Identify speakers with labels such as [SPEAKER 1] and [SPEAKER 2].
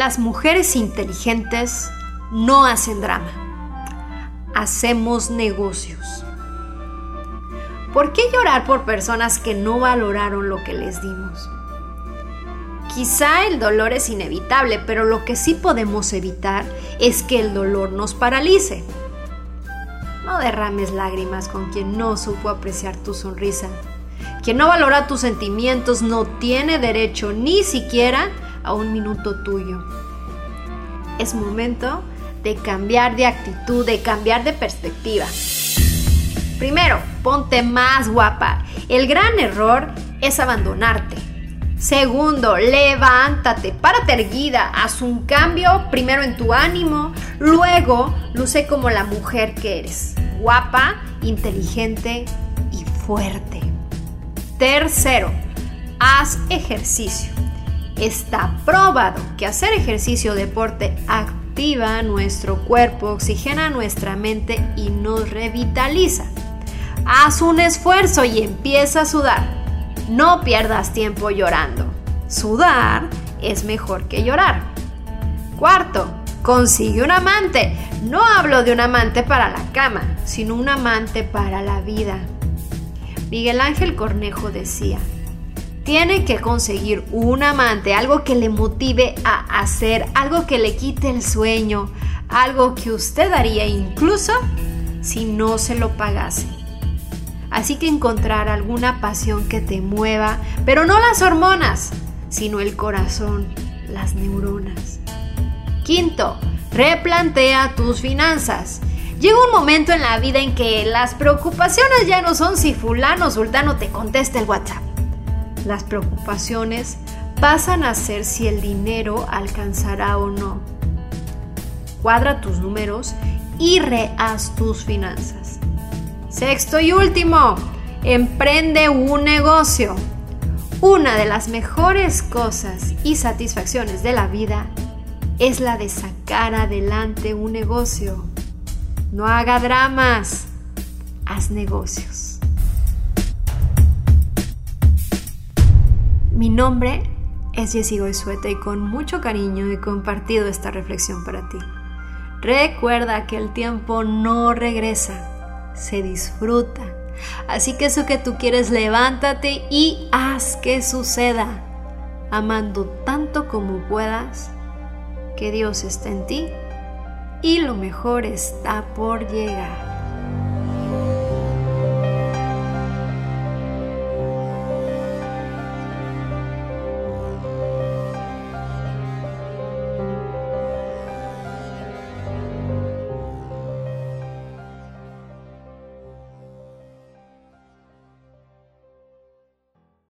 [SPEAKER 1] Las mujeres inteligentes no hacen drama. Hacemos negocios. ¿Por qué llorar por personas que no valoraron lo que les dimos? Quizá el dolor es inevitable, pero lo que sí podemos evitar es que el dolor nos paralice. No derrames lágrimas con quien no supo apreciar tu sonrisa. Quien no valora tus sentimientos no tiene derecho ni siquiera a un minuto tuyo. Es momento de cambiar de actitud, de cambiar de perspectiva. Primero, ponte más guapa. El gran error es abandonarte. Segundo, levántate, párate erguida, haz un cambio primero en tu ánimo, luego luce como la mujer que eres, guapa, inteligente y fuerte. Tercero, haz ejercicio. Está probado que hacer ejercicio o deporte activa nuestro cuerpo, oxigena nuestra mente y nos revitaliza. Haz un esfuerzo y empieza a sudar no pierdas tiempo llorando. Sudar es mejor que llorar. Cuarto, consigue un amante. No hablo de un amante para la cama, sino un amante para la vida. Miguel Ángel Cornejo decía, tiene que conseguir un amante, algo que le motive a hacer, algo que le quite el sueño, algo que usted haría incluso si no se lo pagase. Así que encontrar alguna pasión que te mueva, pero no las hormonas, sino el corazón, las neuronas. Quinto, replantea tus finanzas. Llega un momento en la vida en que las preocupaciones ya no son si fulano o sultano te contesta el WhatsApp. Las preocupaciones pasan a ser si el dinero alcanzará o no. Cuadra tus números y rehaz tus finanzas. Sexto y último, emprende un negocio. Una de las mejores cosas y satisfacciones de la vida es la de sacar adelante un negocio. No haga dramas, haz negocios. Mi nombre es Jessie Goizueta y con mucho cariño he compartido esta reflexión para ti. Recuerda que el tiempo no regresa se disfruta. Así que eso que tú quieres, levántate y haz que suceda, amando tanto como puedas, que Dios está en ti y lo mejor está por llegar.